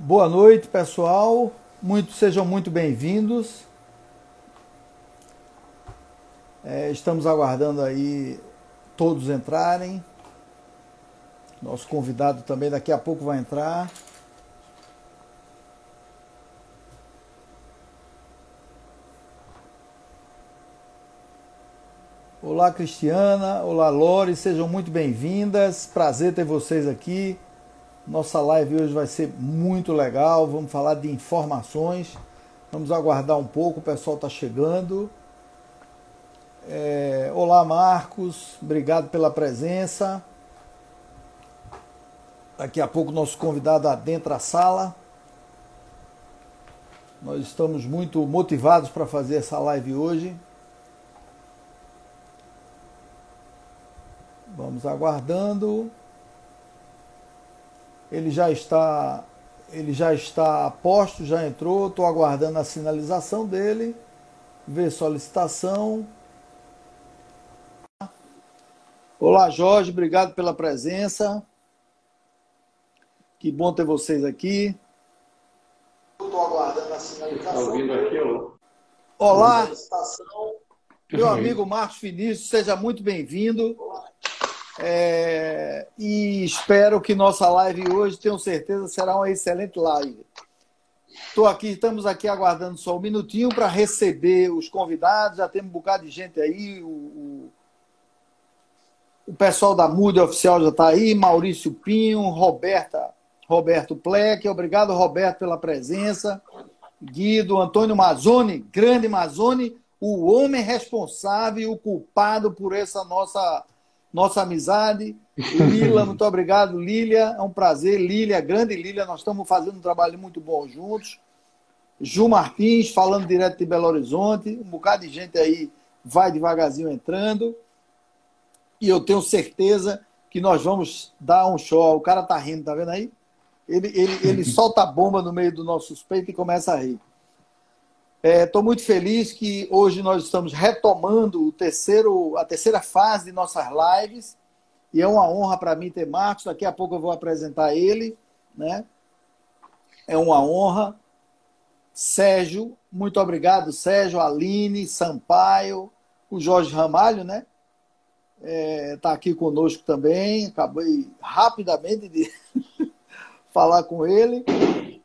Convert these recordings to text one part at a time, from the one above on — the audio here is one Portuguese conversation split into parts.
Boa noite, pessoal. Muito, sejam muito bem-vindos. É, estamos aguardando aí todos entrarem. Nosso convidado também daqui a pouco vai entrar. Olá, Cristiana. Olá, Lore. Sejam muito bem-vindas. Prazer ter vocês aqui. Nossa live hoje vai ser muito legal. Vamos falar de informações. Vamos aguardar um pouco, o pessoal está chegando. É... Olá, Marcos. Obrigado pela presença. Daqui a pouco, nosso convidado adentra a sala. Nós estamos muito motivados para fazer essa live hoje. Vamos aguardando. Ele já está ele já está a posto, já entrou, estou aguardando a sinalização dele. Ver solicitação. Olá, Jorge, obrigado pela presença. Que bom ter vocês aqui. Estou aguardando a sinalização. Está ouvindo aqui, ó. Olá, meu amigo Marcos Vinícius, seja muito bem-vindo. É, e espero que nossa live hoje, tenho certeza, será uma excelente live. Estou aqui, estamos aqui aguardando só um minutinho para receber os convidados. Já temos um bocado de gente aí. O, o, o pessoal da Muda Oficial já está aí. Maurício Pinho, Roberta, Roberto Pleck. Obrigado, Roberto, pela presença. Guido, Antônio Mazzoni, grande Mazzoni, o homem responsável, o culpado por essa nossa nossa amizade. Lila, muito obrigado, Lília. É um prazer. Lília, grande Lília, nós estamos fazendo um trabalho muito bom juntos. Ju Martins, falando direto de Belo Horizonte. Um bocado de gente aí vai devagarzinho entrando. E eu tenho certeza que nós vamos dar um show. O cara tá rindo, tá vendo aí? Ele, ele, ele solta a bomba no meio do nosso suspeito e começa a rir. Estou é, muito feliz que hoje nós estamos retomando terceiro, a terceira fase de nossas lives. E é uma honra para mim ter Marcos. Daqui a pouco eu vou apresentar ele. Né? É uma honra. Sérgio, muito obrigado, Sérgio, Aline, Sampaio, o Jorge Ramalho, né? Está é, tá aqui conosco também. Acabei rapidamente de falar com ele.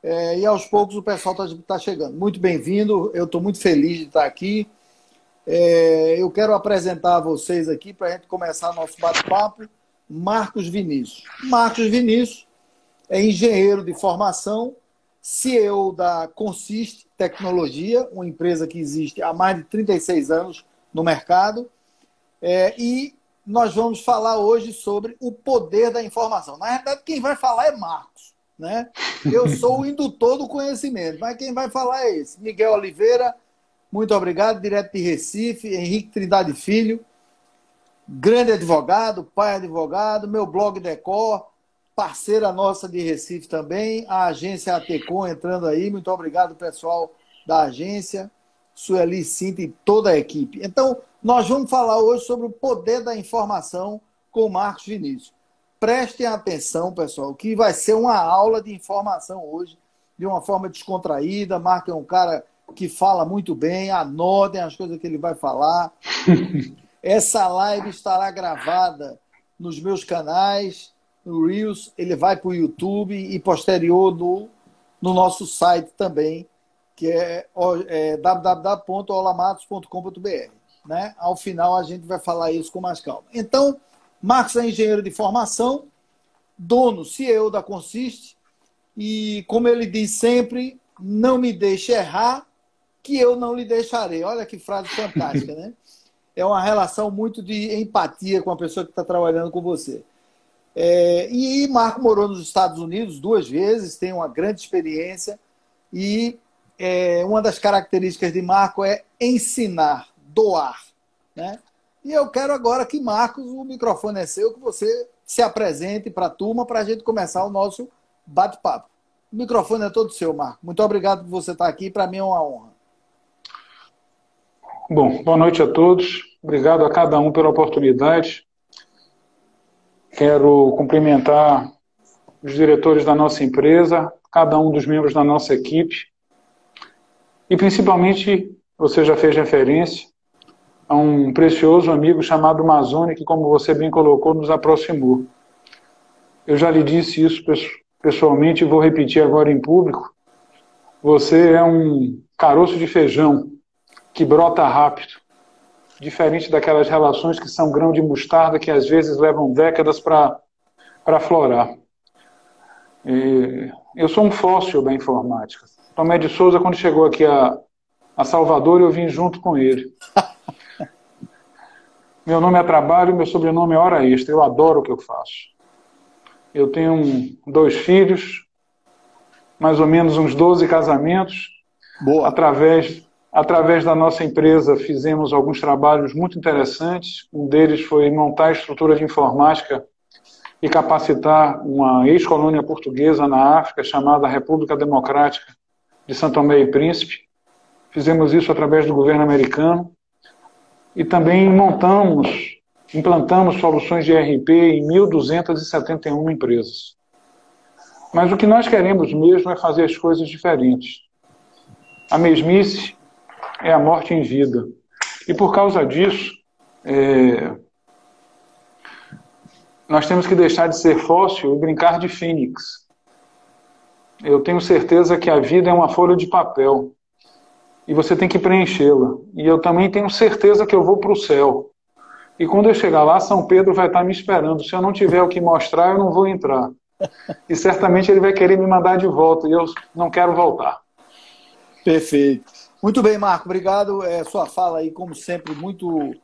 É, e aos poucos o pessoal está tá chegando. Muito bem-vindo, eu estou muito feliz de estar aqui. É, eu quero apresentar a vocês aqui, para a gente começar nosso bate-papo, Marcos Vinícius. Marcos Vinícius é engenheiro de formação, CEO da Consiste Tecnologia, uma empresa que existe há mais de 36 anos no mercado. É, e nós vamos falar hoje sobre o poder da informação. Na verdade, quem vai falar é Marcos. Né? Eu sou o indutor do conhecimento, mas quem vai falar é esse. Miguel Oliveira, muito obrigado, direto de Recife, Henrique Trindade Filho, grande advogado, pai advogado, meu blog Decor, parceira nossa de Recife também, a agência Atecom entrando aí, muito obrigado pessoal da agência, Sueli Cinta e toda a equipe. Então, nós vamos falar hoje sobre o poder da informação com Marcos Vinícius. Prestem atenção, pessoal, que vai ser uma aula de informação hoje, de uma forma descontraída. Marco é um cara que fala muito bem, anotem as coisas que ele vai falar. Essa live estará gravada nos meus canais, no Reels, ele vai para o YouTube e posterior no, no nosso site também, que é, é www.olamatos.com.br. Né? Ao final a gente vai falar isso com mais calma. Então, Marcos é engenheiro de formação, dono, CEO da Consiste, e como ele diz sempre, não me deixe errar, que eu não lhe deixarei. Olha que frase fantástica, né? É uma relação muito de empatia com a pessoa que está trabalhando com você. É, e Marco morou nos Estados Unidos duas vezes, tem uma grande experiência e é, uma das características de Marco é ensinar, doar. Né? E eu quero agora que, Marcos, o microfone é seu, que você se apresente para a turma para a gente começar o nosso bate-papo. O microfone é todo seu, Marcos. Muito obrigado por você estar aqui. Para mim é uma honra. Bom, boa noite a todos. Obrigado a cada um pela oportunidade. Quero cumprimentar os diretores da nossa empresa, cada um dos membros da nossa equipe. E principalmente, você já fez referência a um precioso amigo chamado Mazone, que, como você bem colocou, nos aproximou. Eu já lhe disse isso pessoalmente e vou repetir agora em público. Você é um caroço de feijão que brota rápido, diferente daquelas relações que são grão de mostarda que às vezes levam décadas para florar. E eu sou um fóssil da informática. Tomé de Souza, quando chegou aqui a, a Salvador, eu vim junto com ele. meu nome é trabalho, meu sobrenome é hora extra. Eu adoro o que eu faço. Eu tenho dois filhos, mais ou menos uns 12 casamentos. Boa. Através, através da nossa empresa, fizemos alguns trabalhos muito interessantes. Um deles foi montar a estrutura de informática e capacitar uma ex-colônia portuguesa na África chamada República Democrática de Santo Tomé e Príncipe. Fizemos isso através do governo americano e também montamos, implantamos soluções de RP em 1.271 empresas. Mas o que nós queremos mesmo é fazer as coisas diferentes. A mesmice é a morte em vida. E por causa disso, é, nós temos que deixar de ser fóssil e brincar de fênix. Eu tenho certeza que a vida é uma folha de papel e você tem que preenchê-la. E eu também tenho certeza que eu vou para o céu. E quando eu chegar lá, São Pedro vai estar me esperando. Se eu não tiver o que mostrar, eu não vou entrar. E certamente ele vai querer me mandar de volta e eu não quero voltar. Perfeito. Muito bem, Marco. Obrigado. É, sua fala aí, como sempre, muito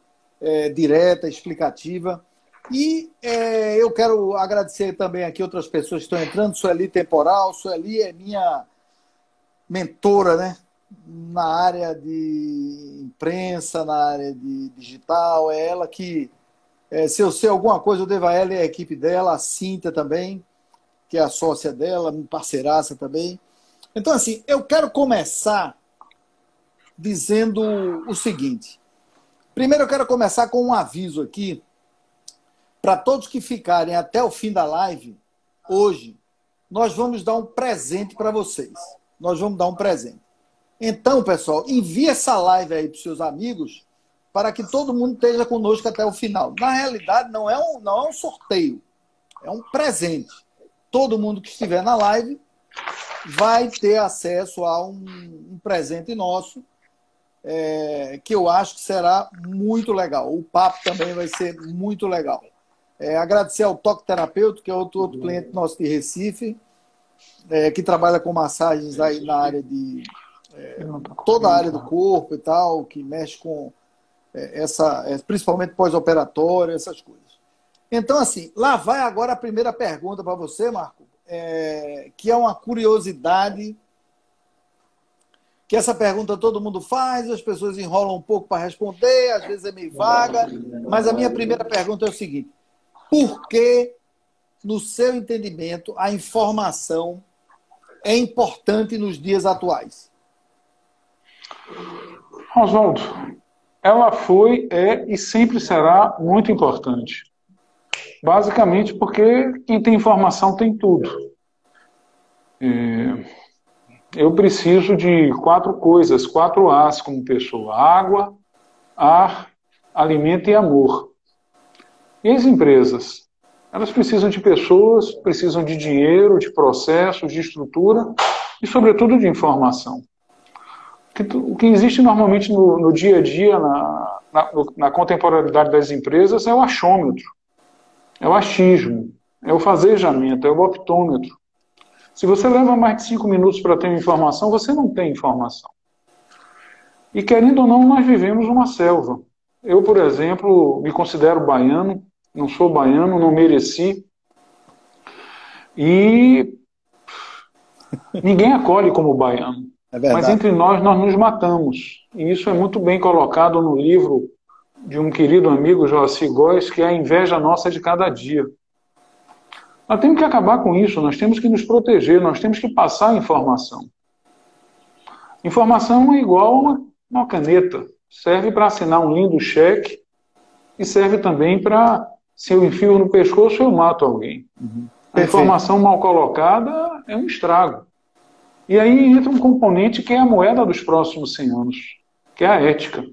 é, direta, explicativa. E é, eu quero agradecer também aqui outras pessoas que estão entrando. Sueli Temporal. Sueli é minha mentora, né? Na área de imprensa, na área de digital. É ela que, é, se eu sei alguma coisa, eu devo a ela e a equipe dela, a Cinta também, que é a sócia dela, parceiraça também. Então, assim, eu quero começar dizendo o seguinte. Primeiro, eu quero começar com um aviso aqui para todos que ficarem até o fim da live, hoje, nós vamos dar um presente para vocês. Nós vamos dar um presente. Então, pessoal, envie essa live aí para seus amigos para que todo mundo esteja conosco até o final. Na realidade, não é um, não é um sorteio, é um presente. Todo mundo que estiver na live vai ter acesso a um, um presente nosso é, que eu acho que será muito legal. O papo também vai ser muito legal. É, agradecer ao Toque Terapeuta, que é outro, outro cliente nosso de Recife, é, que trabalha com massagens aí na área de. É, toda a área do corpo e tal, que mexe com é, essa. É, principalmente pós-operatório, essas coisas. Então, assim, lá vai agora a primeira pergunta para você, Marco, é, que é uma curiosidade. Que essa pergunta todo mundo faz, as pessoas enrolam um pouco para responder, às vezes é meio vaga, mas a minha primeira pergunta é o seguinte: por que, no seu entendimento, a informação é importante nos dias atuais? Oswaldo, ela foi, é e sempre será muito importante. Basicamente porque quem tem informação tem tudo. É, eu preciso de quatro coisas, quatro As como pessoa: água, ar, alimento e amor. E as empresas? Elas precisam de pessoas, precisam de dinheiro, de processos, de estrutura e, sobretudo, de informação. O que existe normalmente no, no dia a dia, na, na, na, contemporaneidade das empresas, é o achômetro, é o achismo, é o fazejamento, é o optômetro. Se você leva mais de cinco minutos para ter informação, você não tem informação. E querendo ou não, nós vivemos uma selva. Eu, por exemplo, me considero baiano, não sou baiano, não mereci. E ninguém acolhe como baiano. É Mas entre nós, nós nos matamos. E isso é muito bem colocado no livro de um querido amigo, Joaci Góes, que é a inveja nossa de cada dia. Nós temos que acabar com isso, nós temos que nos proteger, nós temos que passar informação. Informação é igual a uma, uma caneta. Serve para assinar um lindo cheque e serve também para se eu enfio no pescoço, eu mato alguém. Uhum. A informação mal colocada é um estrago. E aí entra um componente que é a moeda dos próximos 100 anos, que é a ética.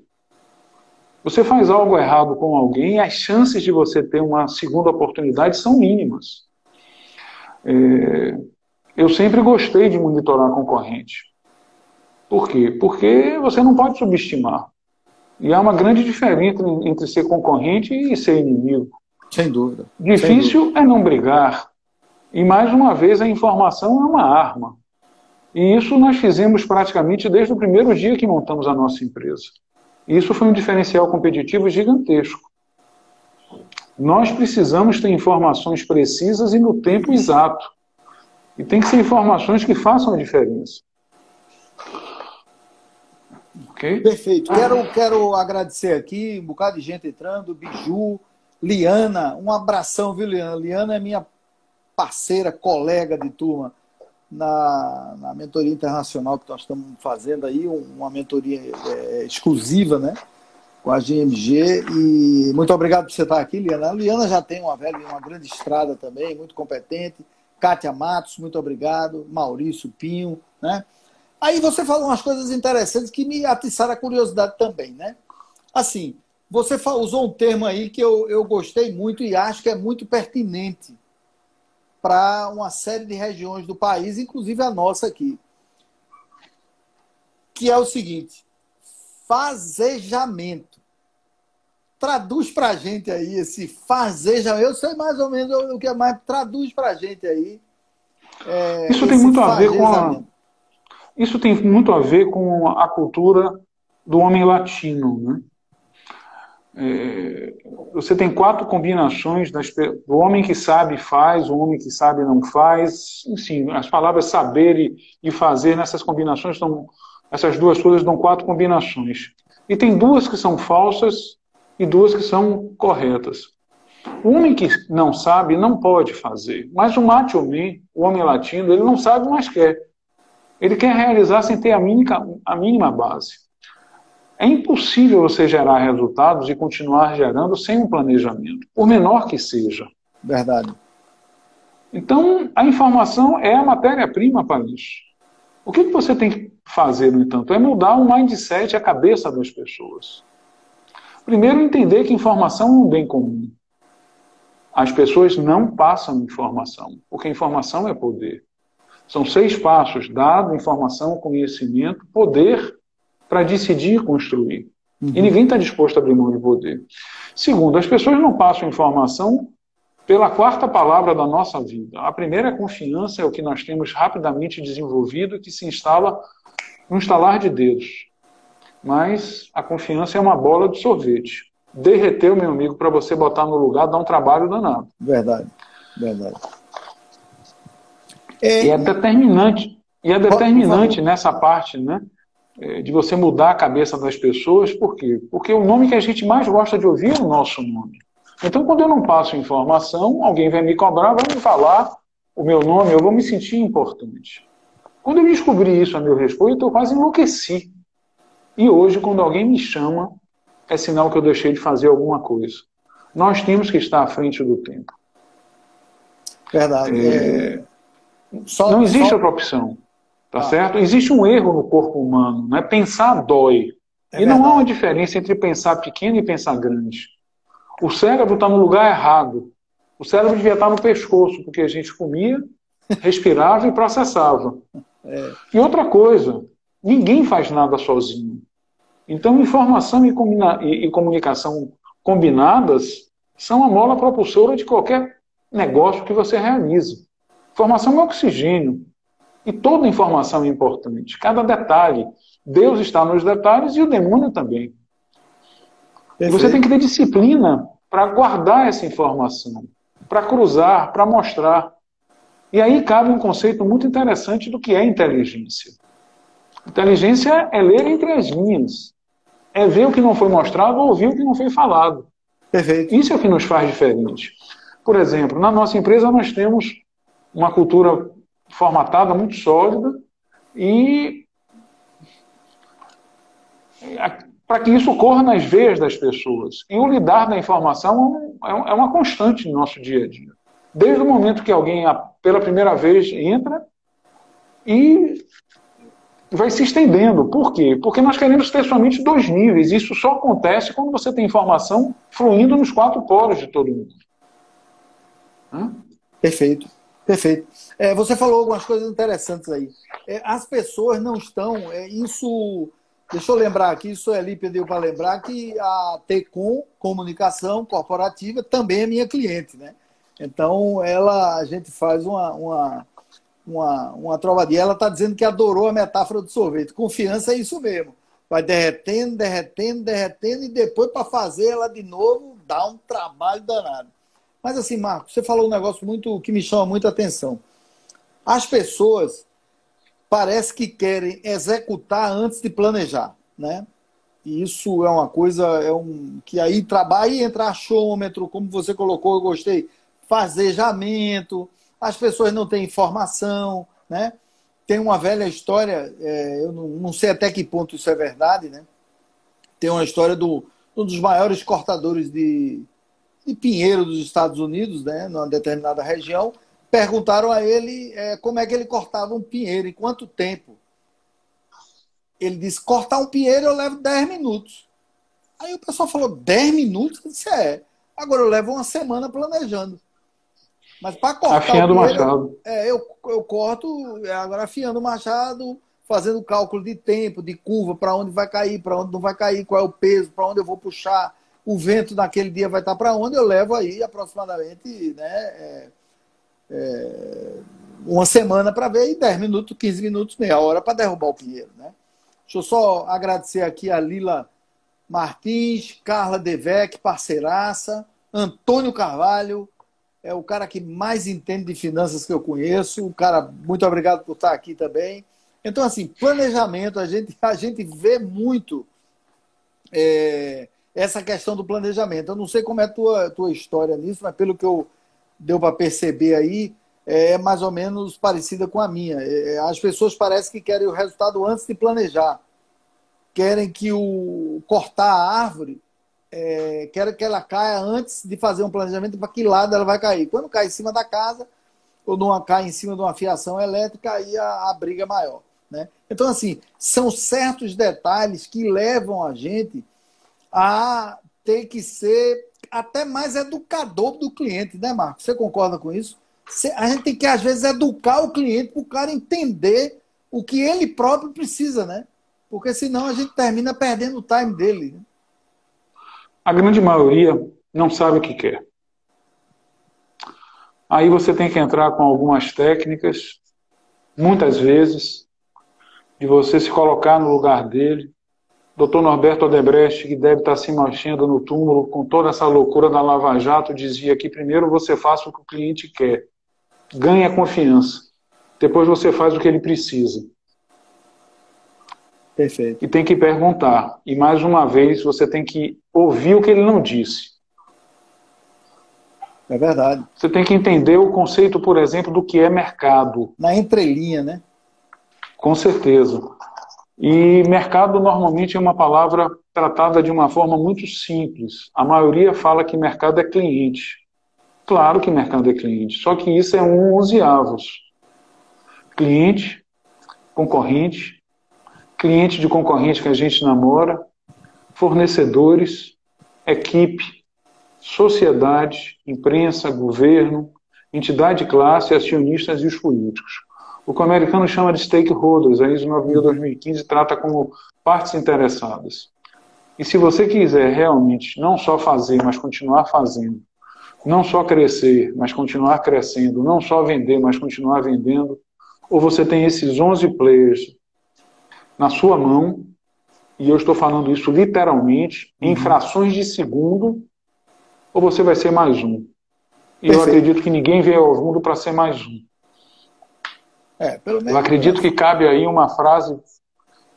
Você faz algo errado com alguém, as chances de você ter uma segunda oportunidade são mínimas. É, eu sempre gostei de monitorar a concorrente. Por quê? Porque você não pode subestimar. E há uma grande diferença entre ser concorrente e ser inimigo. Sem dúvida. Difícil Sem dúvida. é não brigar. E mais uma vez, a informação é uma arma. E isso nós fizemos praticamente desde o primeiro dia que montamos a nossa empresa. E isso foi um diferencial competitivo gigantesco. Nós precisamos ter informações precisas e no tempo exato. E tem que ser informações que façam a diferença. Okay? Perfeito. Quero, quero agradecer aqui, um bocado de gente entrando, Biju, Liana, um abração, viu, Liana? Liana é minha parceira, colega de turma na, na mentoria internacional que nós estamos fazendo aí, uma mentoria é, exclusiva, né? Com a GMG. E muito obrigado por você estar aqui, Liana. A Liana já tem uma velha, uma grande estrada também, muito competente. Kátia Matos, muito obrigado. Maurício Pinho, né? Aí você falou umas coisas interessantes que me atiçaram a curiosidade também, né? Assim, você usou um termo aí que eu, eu gostei muito e acho que é muito pertinente para uma série de regiões do país, inclusive a nossa aqui. Que é o seguinte: fazejamento. Traduz para a gente aí esse fazejamento. Eu sei mais ou menos o que é mais. Traduz para a gente aí. É, Isso tem muito a ver com a isso tem muito a ver com a cultura do homem latino. Né? É, você tem quatro combinações das, do homem que sabe faz, o homem que sabe não faz, enfim, as palavras saber e, e fazer nessas combinações estão, essas duas coisas dão quatro combinações. E tem duas que são falsas e duas que são corretas. O homem que não sabe não pode fazer, mas o macho man, o homem latino, ele não sabe, mas quer. Ele quer realizar sem ter a mínima, a mínima base. É impossível você gerar resultados e continuar gerando sem um planejamento, por menor que seja. Verdade. Então, a informação é a matéria-prima para isso. O que você tem que fazer, no entanto, é mudar o mindset, a cabeça das pessoas. Primeiro, entender que informação é um bem comum. As pessoas não passam informação, porque informação é poder. São seis passos: dado, informação, conhecimento, poder para decidir construir. Uhum. E ninguém está disposto a abrir mão de poder. Segundo, as pessoas não passam informação pela quarta palavra da nossa vida. A primeira é confiança, é o que nós temos rapidamente desenvolvido, que se instala no instalar de dedos. Mas a confiança é uma bola de sorvete. Derreteu, meu amigo, para você botar no lugar, dá um trabalho danado. Verdade, verdade. É... E é determinante. E é determinante nessa parte, né? É, de você mudar a cabeça das pessoas, por quê? Porque o nome que a gente mais gosta de ouvir é o nosso nome. Então, quando eu não passo informação, alguém vai me cobrar, vai me falar o meu nome, eu vou me sentir importante. Quando eu descobri isso a meu respeito, eu quase enlouqueci. E hoje, quando alguém me chama, é sinal que eu deixei de fazer alguma coisa. Nós temos que estar à frente do tempo. Verdade. É... Só, não existe só... outra opção. Tá ah. certo? Existe um erro no corpo humano, né? Pensar dói. É e não há uma diferença entre pensar pequeno e pensar grande. O cérebro está no lugar errado. O cérebro devia estar no pescoço, porque a gente comia, respirava e processava. É. E outra coisa, ninguém faz nada sozinho. Então, informação e, e, e comunicação combinadas são a mola propulsora de qualquer negócio que você realiza. Informação é oxigênio. E toda informação é importante, cada detalhe. Deus está nos detalhes e o demônio também. Perfeito. Você tem que ter disciplina para guardar essa informação, para cruzar, para mostrar. E aí cabe um conceito muito interessante do que é inteligência. Inteligência é ler entre as linhas, é ver o que não foi mostrado ou ouvir o que não foi falado. Perfeito. Isso é o que nos faz diferente. Por exemplo, na nossa empresa nós temos uma cultura formatada, muito sólida, e para que isso ocorra nas veias das pessoas. E o lidar da informação é, é uma constante no nosso dia a dia. Desde o momento que alguém, pela primeira vez, entra e vai se estendendo. Por quê? Porque nós queremos ter somente dois níveis. Isso só acontece quando você tem informação fluindo nos quatro poros de todo mundo. Hã? Perfeito, perfeito. É, você falou algumas coisas interessantes aí. É, as pessoas não estão. É, isso. Deixa eu lembrar aqui, isso ali pediu para lembrar que a Tecom Comunicação Corporativa também é minha cliente, né? Então, ela, a gente faz uma, uma uma, uma trovadinha. Ela está dizendo que adorou a metáfora do sorvete. Confiança é isso mesmo. Vai derretendo, derretendo, derretendo, e depois, para fazer ela de novo, dá um trabalho danado. Mas assim, Marcos, você falou um negócio muito que me chama muita atenção. As pessoas parece que querem executar antes de planejar, né? E isso é uma coisa, é um que aí trabalha e entra achômetro, como você colocou, eu gostei, fazejamento, as pessoas não têm informação, né? Tem uma velha história, é, eu não, não, sei até que ponto isso é verdade, né? Tem uma história do um dos maiores cortadores de, de pinheiro dos Estados Unidos, né? Numa determinada região, perguntaram a ele é, como é que ele cortava um pinheiro, em quanto tempo. Ele disse: cortar um pinheiro eu levo 10 minutos. Aí o pessoal falou: 10 minutos? Eu disse: é. Agora eu levo uma semana planejando. Mas para cortar. Afiando o machado. É, eu, eu corto, é, agora afiando o machado, fazendo cálculo de tempo, de curva, para onde vai cair, para onde não vai cair, qual é o peso, para onde eu vou puxar, o vento naquele dia vai estar para onde, eu levo aí aproximadamente né, é, é, uma semana para ver, e 10 minutos, 15 minutos, meia hora para derrubar o pinheiro. Né? Deixa eu só agradecer aqui a Lila Martins, Carla Devec, parceiraça, Antônio Carvalho, é o cara que mais entende de finanças que eu conheço. O cara, muito obrigado por estar aqui também. Então, assim, planejamento, a gente, a gente vê muito é, essa questão do planejamento. Eu não sei como é a tua, tua história nisso, mas pelo que eu deu para perceber aí, é mais ou menos parecida com a minha. É, as pessoas parecem que querem o resultado antes de planejar. Querem que o cortar a árvore é, quero que ela caia antes de fazer um planejamento para que lado ela vai cair. Quando cai em cima da casa, ou numa, cai em cima de uma fiação elétrica, aí a, a briga é maior. Né? Então, assim, são certos detalhes que levam a gente a ter que ser até mais educador do cliente, né, Marcos? Você concorda com isso? A gente tem que, às vezes, educar o cliente para o cara entender o que ele próprio precisa, né? Porque senão a gente termina perdendo o time dele. Né? A grande maioria não sabe o que quer. Aí você tem que entrar com algumas técnicas, muitas vezes, de você se colocar no lugar dele. Dr. Norberto Odebrecht, que deve estar se mexendo no túmulo com toda essa loucura da Lava Jato, dizia que primeiro você faça o que o cliente quer, ganha confiança, depois você faz o que ele precisa. Perfeito. E tem que perguntar. E mais uma vez, você tem que ouvir o que ele não disse. É verdade. Você tem que entender o conceito, por exemplo, do que é mercado. Na entrelinha, né? Com certeza. E mercado normalmente é uma palavra tratada de uma forma muito simples. A maioria fala que mercado é cliente. Claro que mercado é cliente, só que isso é um onzeavos. Cliente, concorrente, cliente de concorrente que a gente namora, fornecedores, equipe, sociedade, imprensa, governo, entidade de classe, acionistas e os políticos. O que o americano chama de stakeholders, a ISO 9000-2015 trata como partes interessadas. E se você quiser realmente não só fazer, mas continuar fazendo, não só crescer, mas continuar crescendo, não só vender, mas continuar vendendo, ou você tem esses 11 players na sua mão, e eu estou falando isso literalmente, em uhum. frações de segundo, ou você vai ser mais um. E Perfeito. eu acredito que ninguém veio ao mundo para ser mais um. É, eu acredito que cabe aí uma frase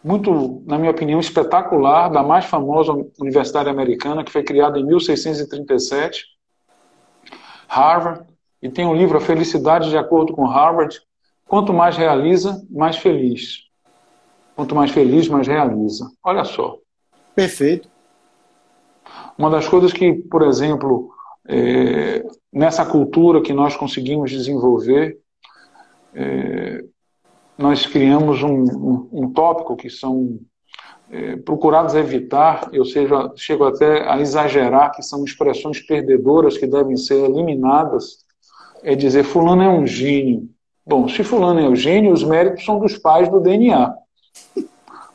muito, na minha opinião, espetacular da mais famosa universidade americana, que foi criada em 1637, Harvard, e tem um livro A Felicidade de Acordo com Harvard. Quanto mais realiza, mais feliz. Quanto mais feliz, mais realiza. Olha só. Perfeito. Uma das coisas que, por exemplo, é, nessa cultura que nós conseguimos desenvolver, é, nós criamos um, um, um tópico que são é, procurados evitar, eu seja, chego até a exagerar que são expressões perdedoras que devem ser eliminadas, é dizer fulano é um gênio. Bom, se fulano é um gênio, os méritos são dos pais do DNA.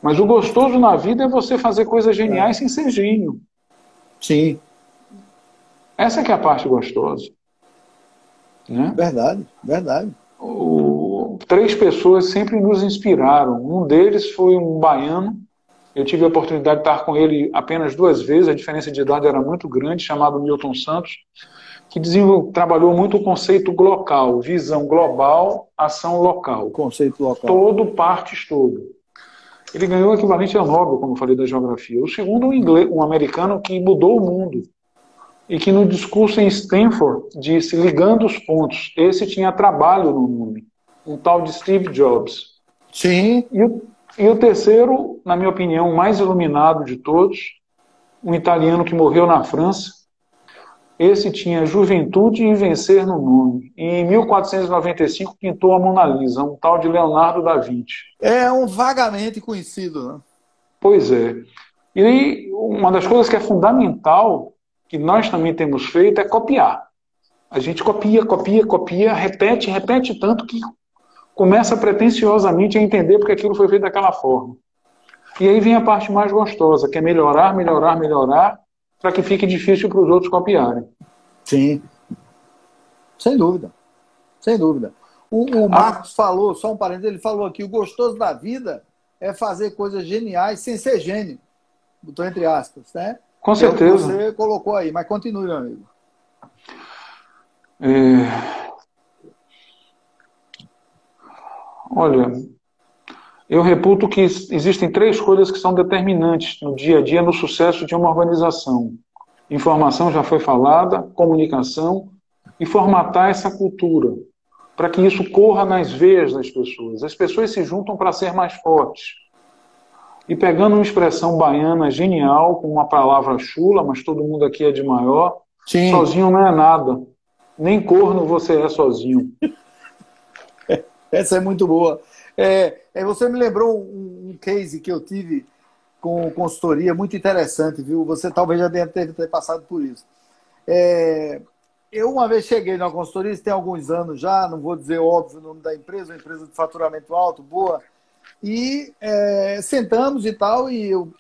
Mas o gostoso na vida é você fazer coisas geniais sem ser gênio. Sim. Essa é que é a parte gostosa. Né? Verdade, verdade. O, três pessoas sempre nos inspiraram. Um deles foi um baiano. Eu tive a oportunidade de estar com ele apenas duas vezes, a diferença de idade era muito grande, chamado Milton Santos, que trabalhou muito o conceito local, visão global, ação local. Conceito local. Todo, partes, todo. Ele ganhou o equivalente ao Nobel, como eu falei da geografia. O segundo, um, inglês, um americano que mudou o mundo e que no discurso em Stanford disse, ligando os pontos, esse tinha trabalho no nome, um tal de Steve Jobs. Sim. E o, e o terceiro, na minha opinião, o mais iluminado de todos, um italiano que morreu na França. Esse tinha juventude e vencer no nome. E em 1495 pintou a Mona Lisa, um tal de Leonardo da Vinci. É um vagamente conhecido, né? Pois é. E uma das coisas que é fundamental que nós também temos feito é copiar. A gente copia, copia, copia, repete, repete tanto que começa pretensiosamente a entender porque aquilo foi feito daquela forma. E aí vem a parte mais gostosa, que é melhorar, melhorar, melhorar, para que fique difícil para os outros copiarem. Sim. Sem dúvida. Sem dúvida. O, o Marcos ah. falou, só um parênteses, ele falou aqui, o gostoso da vida é fazer coisas geniais sem ser gênio. Botou entre aspas, né? Com certeza. você colocou aí, mas continue, meu amigo. É... Olha, eu reputo que existem três coisas que são determinantes no dia a dia no sucesso de uma organização. Informação já foi falada, comunicação e formatar essa cultura, para que isso corra nas veias das pessoas. As pessoas se juntam para ser mais fortes. E pegando uma expressão baiana genial, com uma palavra chula, mas todo mundo aqui é de maior, Sim. sozinho não é nada. Nem corno você é sozinho. Essa é muito boa. É, é, você me lembrou um, case que eu tive com consultoria muito interessante, viu? Você talvez já deve ter, ter passado por isso. É, eu uma vez cheguei na consultoria, isso tem alguns anos já, não vou dizer óbvio o nome da empresa, uma empresa de faturamento alto, boa, e é, sentamos e tal, e eu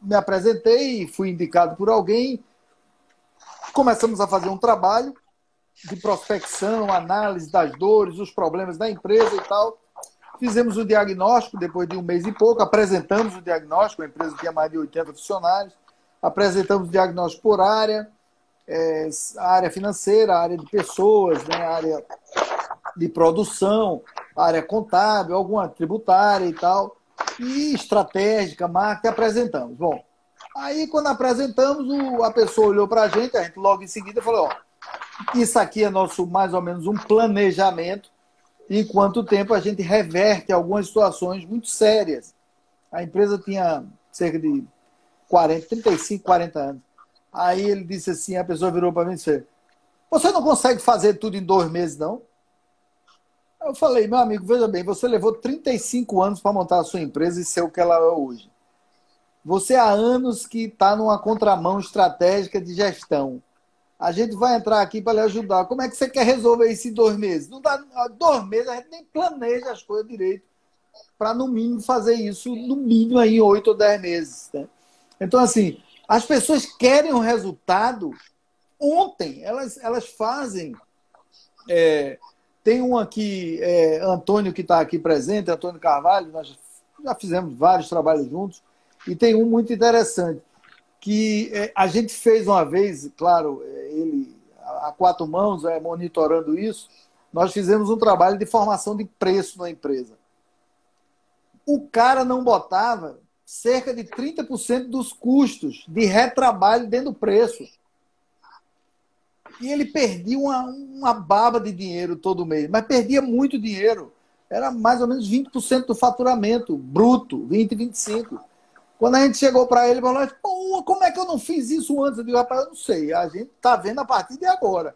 me apresentei, fui indicado por alguém. Começamos a fazer um trabalho de prospecção, análise das dores, os problemas da empresa e tal. Fizemos o diagnóstico depois de um mês e pouco, apresentamos o diagnóstico, a empresa tinha mais de 80 funcionários, apresentamos o diagnóstico por área, é, a área financeira, a área de pessoas, né, a área de produção, área contábil, alguma tributária e tal, e estratégica, marketing, apresentamos. Bom, aí quando apresentamos, a pessoa olhou para a gente, a gente logo em seguida falou, ó, isso aqui é nosso mais ou menos um planejamento, em quanto tempo a gente reverte algumas situações muito sérias. A empresa tinha cerca de 40, 35, 40 anos. Aí ele disse assim, a pessoa virou para mim e disse, você não consegue fazer tudo em dois meses, não? Eu falei, meu amigo, veja bem, você levou 35 anos para montar a sua empresa e ser o que ela é hoje. Você há anos que está numa contramão estratégica de gestão. A gente vai entrar aqui para lhe ajudar. Como é que você quer resolver isso em dois meses? Não dá dois meses, a gente nem planeja as coisas direito para, no mínimo, fazer isso, no mínimo, aí, em oito ou dez meses. Né? Então, assim, as pessoas querem um resultado ontem. Elas, elas fazem. É, tem um aqui, é, Antônio, que está aqui presente, Antônio Carvalho, nós já fizemos vários trabalhos juntos, e tem um muito interessante, que é, a gente fez uma vez, claro, é, ele a quatro mãos, é, monitorando isso, nós fizemos um trabalho de formação de preço na empresa. O cara não botava cerca de 30% dos custos de retrabalho dentro do preço. E ele perdia uma, uma baba de dinheiro todo mês, mas perdia muito dinheiro. Era mais ou menos 20% do faturamento bruto, 20, 25. Quando a gente chegou para ele, falou: Pô, como é que eu não fiz isso antes? Eu digo, rapaz, eu não sei. A gente está vendo a partir de agora.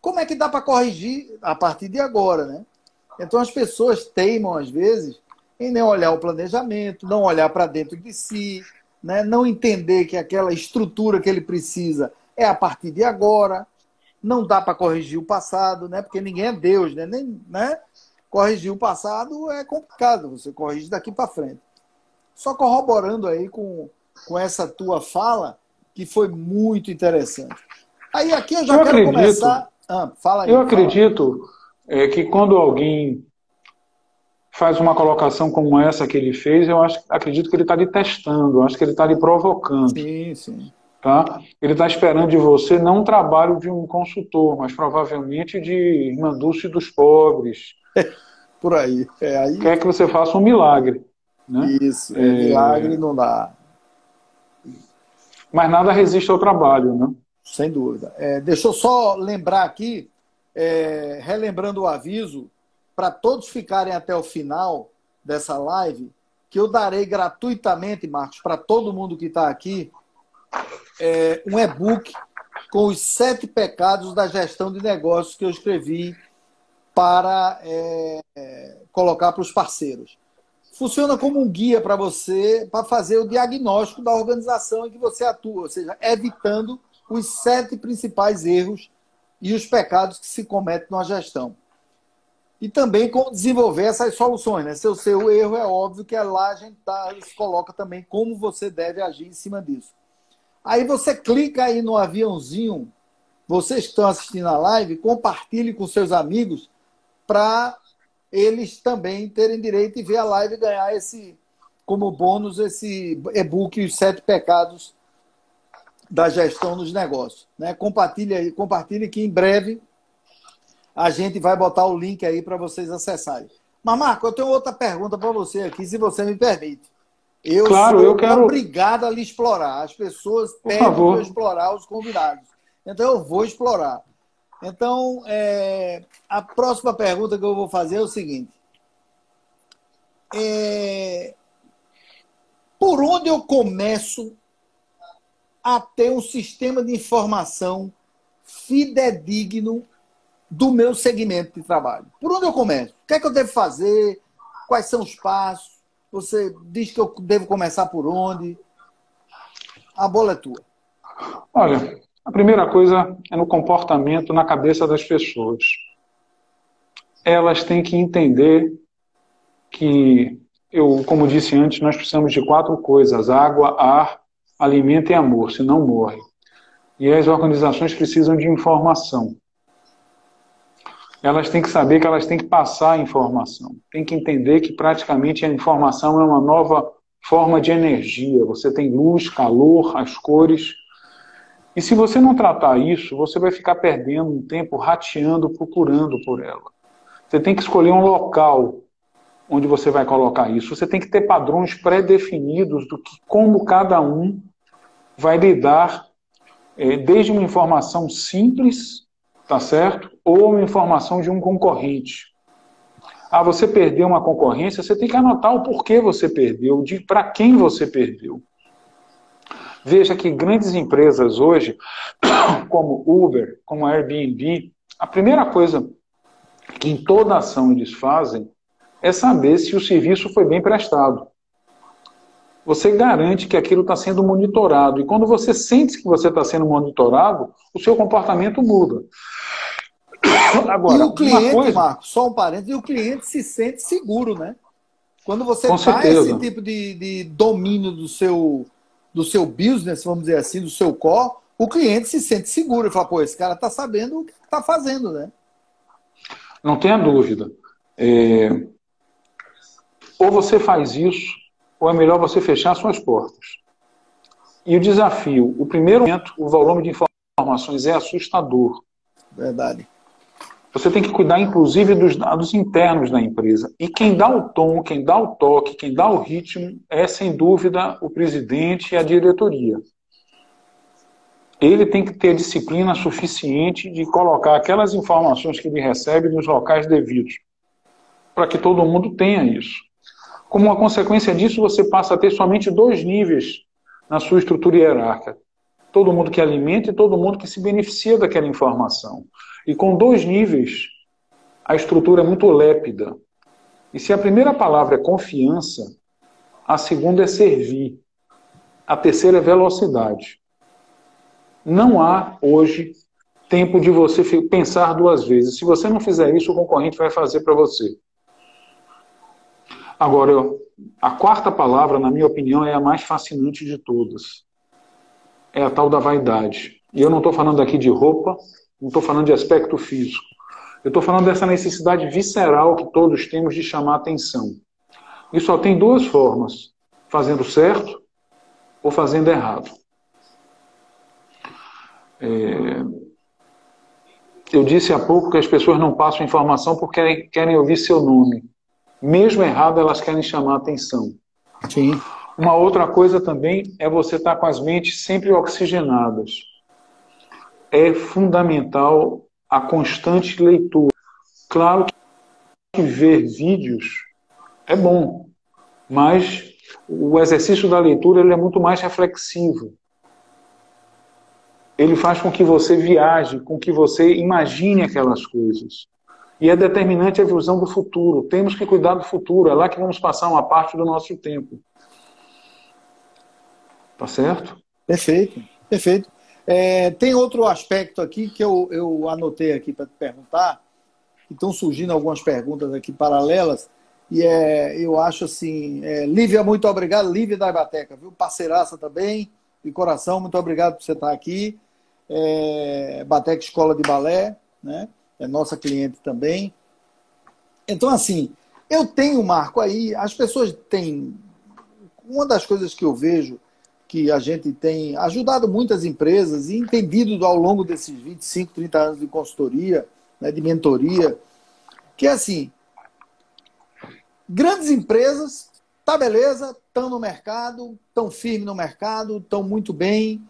Como é que dá para corrigir a partir de agora, né? Então as pessoas teimam, às vezes, em não olhar o planejamento, não olhar para dentro de si, né? não entender que aquela estrutura que ele precisa é a partir de agora. Não dá para corrigir o passado, né? porque ninguém é Deus. Né? Nem, né? Corrigir o passado é complicado, você corrige daqui para frente. Só corroborando aí com, com essa tua fala, que foi muito interessante. Aí aqui eu já eu quero acredito, começar. Ah, fala aí, eu fala. acredito é, que quando alguém faz uma colocação como essa que ele fez, eu acho, acredito que ele está lhe testando, eu acho que ele está lhe provocando. Sim, sim. Tá? Ele está esperando de você não um trabalho de um consultor, mas provavelmente de Irmã Dulce dos pobres. Por aí. É, aí. Quer que você faça um milagre. Né? Isso, é, milagre não dá. Mas nada resiste ao trabalho, né? Sem dúvida. É, deixa eu só lembrar aqui, é, relembrando o aviso, para todos ficarem até o final dessa live, que eu darei gratuitamente, Marcos, para todo mundo que está aqui, é, um e-book com os sete pecados da gestão de negócios que eu escrevi para é, colocar para os parceiros. Funciona como um guia para você, para fazer o diagnóstico da organização em que você atua, ou seja, evitando os sete principais erros e os pecados que se cometem na gestão e também como desenvolver essas soluções. Né? Se o seu erro, é óbvio que lá a gente tá, se coloca também como você deve agir em cima disso. Aí você clica aí no aviãozinho, vocês que estão assistindo a live, compartilhe com seus amigos para eles também terem direito de ver a live e ganhar esse, como bônus, esse e-book Os Sete Pecados da Gestão dos Negócios. Né? Compartilhe, compartilhe que em breve a gente vai botar o link aí para vocês acessarem. Mas, Marco, eu tenho outra pergunta para você aqui, se você me permite. Eu claro, sou eu quero... obrigado a lhe explorar. As pessoas pedem para eu explorar os convidados. Então, eu vou explorar. Então, é... a próxima pergunta que eu vou fazer é o seguinte. É... Por onde eu começo a ter um sistema de informação fidedigno do meu segmento de trabalho. Por onde eu começo? O que é que eu devo fazer? Quais são os passos? Você diz que eu devo começar por onde? A bola é tua. Olha, a primeira coisa é no comportamento, na cabeça das pessoas. Elas têm que entender que, eu, como disse antes, nós precisamos de quatro coisas: água, ar, alimento e amor, senão morre. E as organizações precisam de informação elas têm que saber que elas têm que passar a informação. Tem que entender que praticamente a informação é uma nova forma de energia. Você tem luz, calor, as cores. E se você não tratar isso, você vai ficar perdendo um tempo rateando, procurando por ela. Você tem que escolher um local onde você vai colocar isso. Você tem que ter padrões pré-definidos do que como cada um vai lidar, eh, desde uma informação simples tá certo? Ou uma informação de um concorrente. Ah, você perdeu uma concorrência, você tem que anotar o porquê você perdeu, de para quem você perdeu. Veja que grandes empresas hoje, como Uber, como Airbnb, a primeira coisa que em toda ação eles fazem é saber se o serviço foi bem prestado. Você garante que aquilo está sendo monitorado. E quando você sente que você está sendo monitorado, o seu comportamento muda. Agora, e o cliente, coisa... Marcos, só um parênteses, e o cliente se sente seguro, né? Quando você Com dá certeza. esse tipo de, de domínio do seu, do seu business, vamos dizer assim, do seu core, o cliente se sente seguro. Ele fala, pô, esse cara está sabendo o que está fazendo, né? Não tenha dúvida. É... Ou você faz isso, ou é melhor você fechar suas portas. E o desafio, o primeiro momento, o volume de informações é assustador. Verdade. Você tem que cuidar, inclusive, dos dados internos da empresa. E quem dá o tom, quem dá o toque, quem dá o ritmo é, sem dúvida, o presidente e a diretoria. Ele tem que ter disciplina suficiente de colocar aquelas informações que ele recebe nos locais devidos, para que todo mundo tenha isso. Como uma consequência disso, você passa a ter somente dois níveis na sua estrutura hierárquica: todo mundo que alimenta e todo mundo que se beneficia daquela informação. E com dois níveis a estrutura é muito lépida. E se a primeira palavra é confiança, a segunda é servir. A terceira é velocidade. Não há hoje tempo de você pensar duas vezes. Se você não fizer isso, o concorrente vai fazer para você. Agora, a quarta palavra, na minha opinião, é a mais fascinante de todas. É a tal da vaidade. E eu não estou falando aqui de roupa, não estou falando de aspecto físico. Eu estou falando dessa necessidade visceral que todos temos de chamar atenção. E só tem duas formas: fazendo certo ou fazendo errado. É... Eu disse há pouco que as pessoas não passam informação porque querem, querem ouvir seu nome. Mesmo errado, elas querem chamar atenção. Sim. Uma outra coisa também é você estar com as mentes sempre oxigenadas. É fundamental a constante leitura. Claro que ver vídeos é bom, mas o exercício da leitura ele é muito mais reflexivo. Ele faz com que você viaje, com que você imagine aquelas coisas. E é determinante a visão do futuro. Temos que cuidar do futuro, é lá que vamos passar uma parte do nosso tempo. Tá certo? Perfeito, perfeito. É, tem outro aspecto aqui que eu, eu anotei aqui para te perguntar. Estão surgindo algumas perguntas aqui paralelas. E é, eu acho assim, é, Lívia, muito obrigado. Lívia da Ibateca, viu? Parceiraça também, de coração, muito obrigado por você estar aqui. É, Bateca Escola de Balé, né? É nossa cliente também. Então, assim, eu tenho, Marco, aí, as pessoas têm. Uma das coisas que eu vejo que a gente tem ajudado muitas empresas e entendido ao longo desses 25, 30 anos de consultoria, né, de mentoria, que é assim, grandes empresas, tá beleza, estão no mercado, estão firmes no mercado, estão muito bem,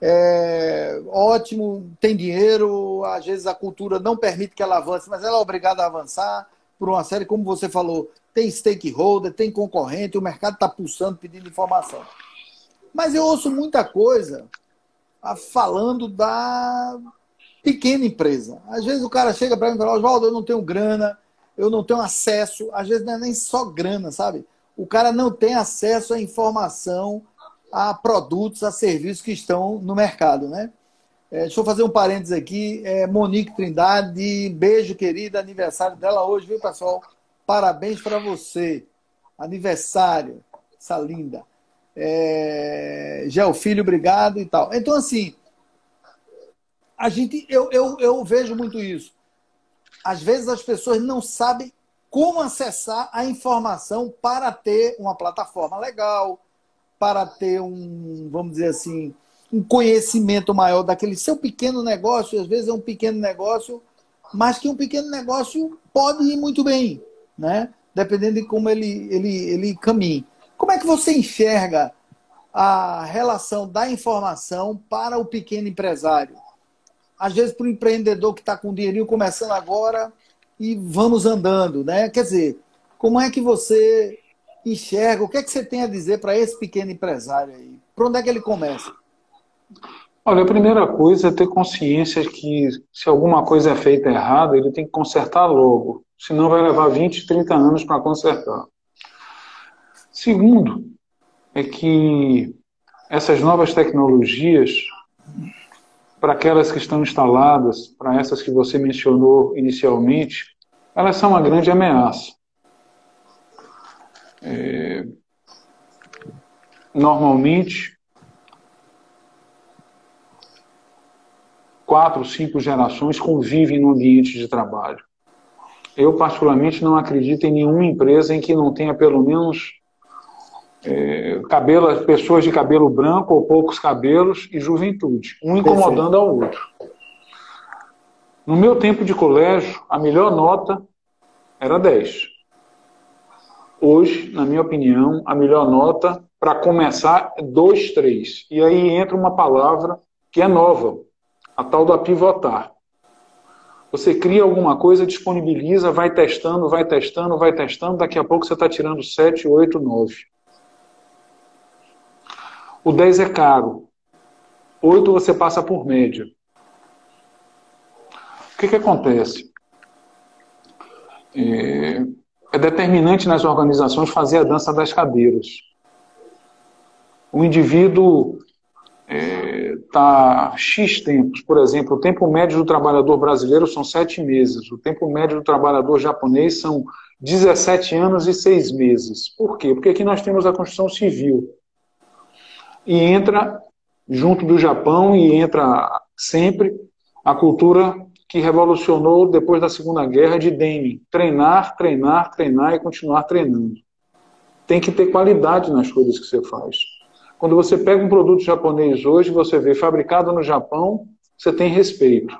é, ótimo, tem dinheiro, às vezes a cultura não permite que ela avance, mas ela é obrigada a avançar por uma série, como você falou, tem stakeholder, tem concorrente, o mercado está pulsando, pedindo informação. Mas eu ouço muita coisa ah, falando da pequena empresa. Às vezes o cara chega para mim e fala, Oswaldo, eu não tenho grana, eu não tenho acesso. Às vezes não é nem só grana, sabe? O cara não tem acesso à informação, a produtos, a serviços que estão no mercado, né? É, deixa eu fazer um parênteses aqui. É, Monique Trindade, beijo, querida. Aniversário dela hoje, viu, pessoal? Parabéns para você. Aniversário, essa linda é, Gel Filho, obrigado e tal. Então, assim, a gente, eu, eu, eu vejo muito isso. Às vezes as pessoas não sabem como acessar a informação para ter uma plataforma legal, para ter um, vamos dizer assim, um conhecimento maior daquele seu pequeno negócio. Às vezes é um pequeno negócio, mas que um pequeno negócio pode ir muito bem, né? Dependendo de como ele, ele, ele caminha. Como é que você enxerga a relação da informação para o pequeno empresário? Às vezes, para o empreendedor que está com o dinheirinho começando agora e vamos andando, né? Quer dizer, como é que você enxerga? O que é que você tem a dizer para esse pequeno empresário aí? Por onde é que ele começa? Olha, a primeira coisa é ter consciência que se alguma coisa é feita errada, ele tem que consertar logo. Senão vai levar 20, 30 anos para consertar. Segundo, é que essas novas tecnologias, para aquelas que estão instaladas, para essas que você mencionou inicialmente, elas são uma grande ameaça. É... Normalmente, quatro, cinco gerações convivem no ambiente de trabalho. Eu, particularmente, não acredito em nenhuma empresa em que não tenha pelo menos é, cabelo, pessoas de cabelo branco ou poucos cabelos e juventude, um incomodando ao outro. No meu tempo de colégio, a melhor nota era 10. Hoje, na minha opinião, a melhor nota para começar é 2, 3. E aí entra uma palavra que é nova, a tal da pivotar. Você cria alguma coisa, disponibiliza, vai testando, vai testando, vai testando, daqui a pouco você está tirando 7, 8, 9. O 10 é caro. 8 você passa por média. O que, que acontece? É, é determinante nas organizações fazer a dança das cadeiras. O indivíduo está é, X tempos, por exemplo, o tempo médio do trabalhador brasileiro são sete meses, o tempo médio do trabalhador japonês são 17 anos e seis meses. Por quê? Porque aqui nós temos a Constituição Civil. E entra, junto do Japão, e entra sempre a cultura que revolucionou depois da Segunda Guerra de Deming. Treinar, treinar, treinar e continuar treinando. Tem que ter qualidade nas coisas que você faz. Quando você pega um produto japonês hoje, você vê fabricado no Japão, você tem respeito.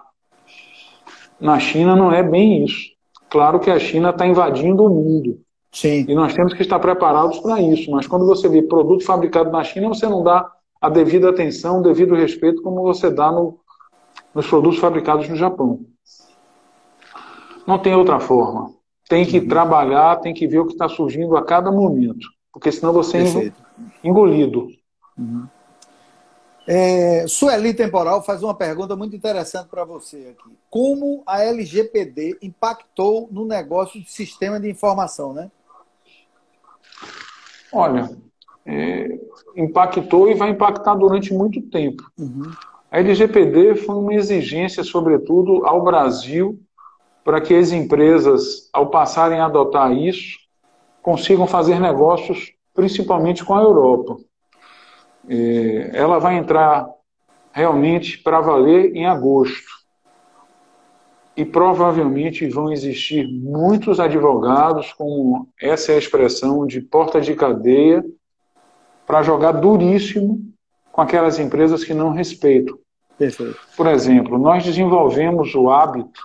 Na China não é bem isso. Claro que a China está invadindo o mundo. Sim. E nós temos que estar preparados para isso. Mas quando você vê produto fabricado na China, você não dá a devida atenção, o devido respeito, como você dá no, nos produtos fabricados no Japão. Não tem outra forma. Tem que uhum. trabalhar, tem que ver o que está surgindo a cada momento. Porque senão você é engolido. Uhum. É, Sueli Temporal faz uma pergunta muito interessante para você aqui. Como a LGPD impactou no negócio de sistema de informação, né? Olha, é, impactou e vai impactar durante muito tempo. Uhum. A LGPD foi uma exigência, sobretudo, ao Brasil, para que as empresas, ao passarem a adotar isso, consigam fazer negócios, principalmente com a Europa. É, ela vai entrar realmente para valer em agosto. E provavelmente vão existir muitos advogados com essa expressão de porta de cadeia para jogar duríssimo com aquelas empresas que não respeitam. Perfeito. Por exemplo, nós desenvolvemos o hábito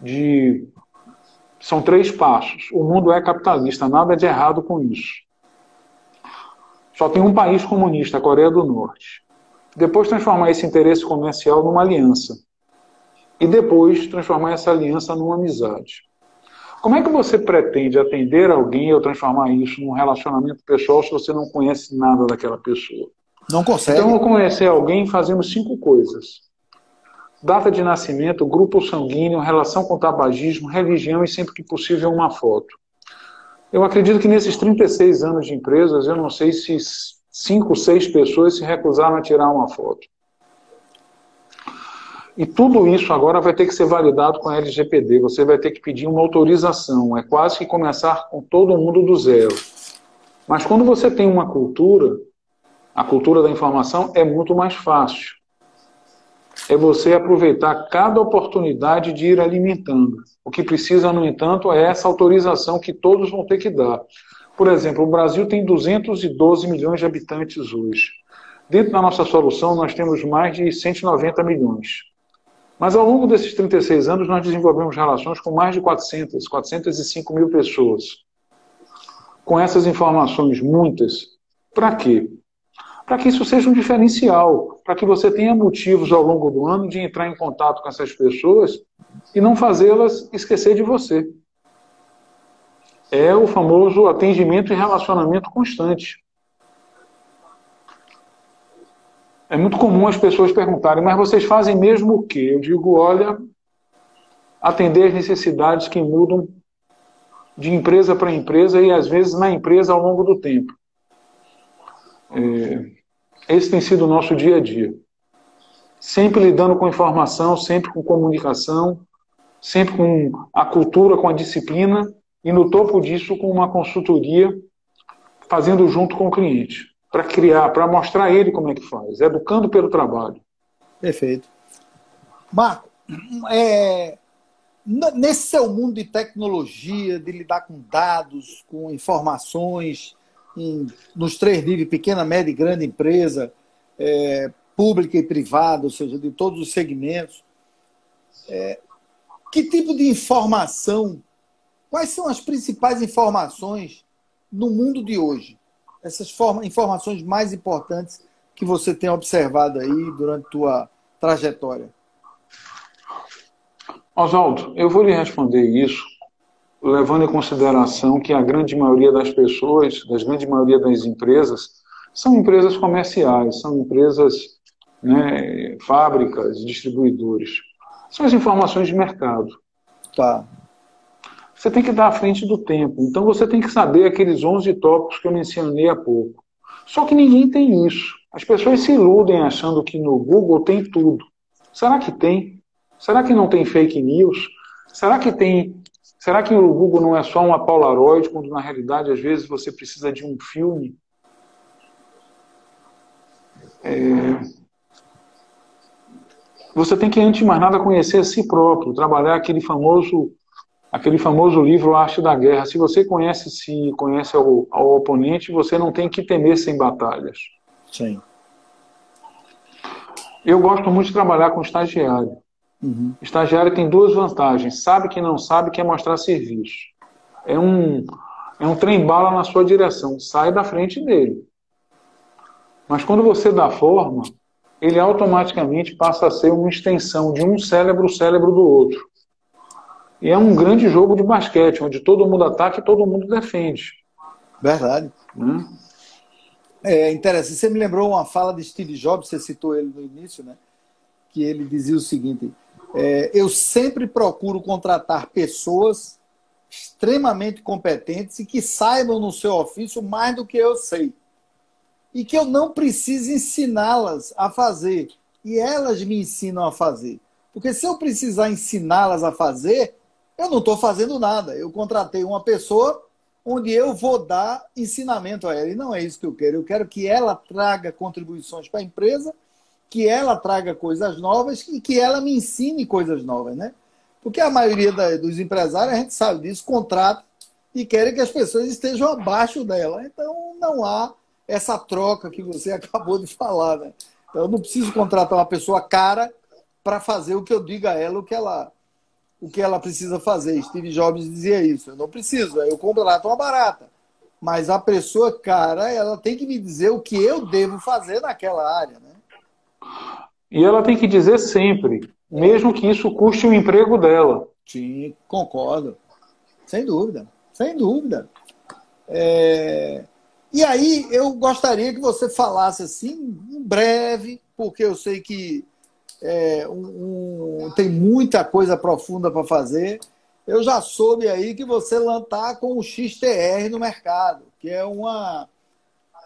de. São três passos. O mundo é capitalista, nada de errado com isso. Só tem um país comunista, a Coreia do Norte. Depois transformar esse interesse comercial numa aliança. E depois transformar essa aliança numa amizade. Como é que você pretende atender alguém ou transformar isso num relacionamento pessoal se você não conhece nada daquela pessoa? Não consegue. Então, eu conhecer alguém fazendo cinco coisas: data de nascimento, grupo sanguíneo, relação com tabagismo, religião e, sempre que possível, uma foto. Eu acredito que nesses 36 anos de empresas, eu não sei se cinco, seis pessoas se recusaram a tirar uma foto. E tudo isso agora vai ter que ser validado com a LGPD. Você vai ter que pedir uma autorização. É quase que começar com todo mundo do zero. Mas quando você tem uma cultura, a cultura da informação é muito mais fácil. É você aproveitar cada oportunidade de ir alimentando. O que precisa, no entanto, é essa autorização que todos vão ter que dar. Por exemplo, o Brasil tem 212 milhões de habitantes hoje. Dentro da nossa solução, nós temos mais de 190 milhões. Mas ao longo desses 36 anos, nós desenvolvemos relações com mais de 400, 405 mil pessoas. Com essas informações, muitas, para quê? Para que isso seja um diferencial, para que você tenha motivos ao longo do ano de entrar em contato com essas pessoas e não fazê-las esquecer de você. É o famoso atendimento e relacionamento constante. É muito comum as pessoas perguntarem, mas vocês fazem mesmo o quê? Eu digo, olha, atender as necessidades que mudam de empresa para empresa e às vezes na empresa ao longo do tempo. É, esse tem sido o nosso dia a dia. Sempre lidando com informação, sempre com comunicação, sempre com a cultura, com a disciplina e no topo disso com uma consultoria fazendo junto com o cliente, para criar, para mostrar a ele como é que faz, educando pelo trabalho. Perfeito. Marco, é, nesse seu mundo de tecnologia, de lidar com dados, com informações, em, nos três níveis, pequena, média e grande empresa, é, pública e privada, ou seja, de todos os segmentos. É, que tipo de informação, quais são as principais informações no mundo de hoje? Essas forma, informações mais importantes que você tem observado aí durante tua trajetória? Oswaldo, eu vou lhe responder isso levando em consideração que a grande maioria das pessoas, das grande maioria das empresas, são empresas comerciais, são empresas, né, fábricas, distribuidores. São as informações de mercado. Tá. Você tem que estar à frente do tempo. Então você tem que saber aqueles 11 tópicos que eu mencionei há pouco. Só que ninguém tem isso. As pessoas se iludem achando que no Google tem tudo. Será que tem? Será que não tem fake news? Será que tem? Será que o Google não é só uma Polaroid, quando na realidade às vezes você precisa de um filme? É... Você tem que antes de mais nada conhecer a si próprio, trabalhar aquele famoso aquele famoso livro Arte da Guerra. Se você conhece se conhece ao, ao oponente, você não tem que temer sem batalhas. Sim. Eu gosto muito de trabalhar com estagiário. Uhum. Estagiário tem duas vantagens. Sabe que não sabe, quer mostrar serviço. É um, é um trem-bala na sua direção. Sai da frente dele. Mas quando você dá forma, ele automaticamente passa a ser uma extensão de um cérebro, o cérebro do outro. E é um grande jogo de basquete, onde todo mundo ataca e todo mundo defende. Verdade. Hum? É interessante. Você me lembrou uma fala de Steve Jobs, você citou ele no início, né? Que ele dizia o seguinte: é, eu sempre procuro contratar pessoas extremamente competentes e que saibam no seu ofício mais do que eu sei. E que eu não preciso ensiná-las a fazer. E elas me ensinam a fazer. Porque se eu precisar ensiná-las a fazer, eu não estou fazendo nada. Eu contratei uma pessoa onde eu vou dar ensinamento a ela. E não é isso que eu quero. Eu quero que ela traga contribuições para a empresa, que ela traga coisas novas e que ela me ensine coisas novas, né? Porque a maioria da, dos empresários, a gente sabe disso, contrata e querem que as pessoas estejam abaixo dela. Então não há essa troca que você acabou de falar, né? Então, eu não preciso contratar uma pessoa cara para fazer o que eu diga a ela, o que ela o que ela precisa fazer. Steve Jobs dizia isso. Eu não preciso, eu contrato uma barata. Mas a pessoa cara, ela tem que me dizer o que eu devo fazer naquela área. Né? E ela tem que dizer sempre, mesmo que isso custe o emprego dela. Sim, concordo. Sem dúvida. Sem dúvida. É... E aí, eu gostaria que você falasse assim, em breve, porque eu sei que é, um, um, tem muita coisa profunda para fazer. Eu já soube aí que você está com o XTR no mercado, que é uma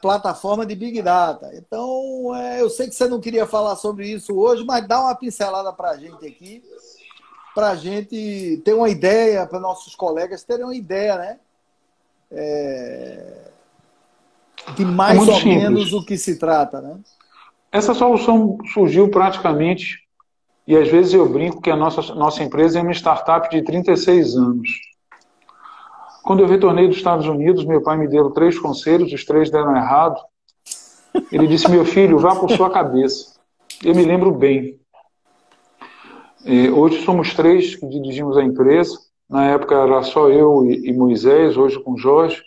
plataforma de Big Data. Então, é, eu sei que você não queria falar sobre isso hoje, mas dá uma pincelada para a gente aqui, para a gente ter uma ideia, para nossos colegas terem uma ideia, né? É, de mais é ou simples. menos o que se trata, né? Essa solução surgiu praticamente, e às vezes eu brinco que a nossa, nossa empresa é uma startup de 36 anos. Quando eu retornei dos Estados Unidos, meu pai me deu três conselhos, os três deram errado. Ele disse: Meu filho, vá por sua cabeça. Eu me lembro bem. É, hoje somos três que dirigimos a empresa. Na época era só eu e Moisés, hoje com Jorge.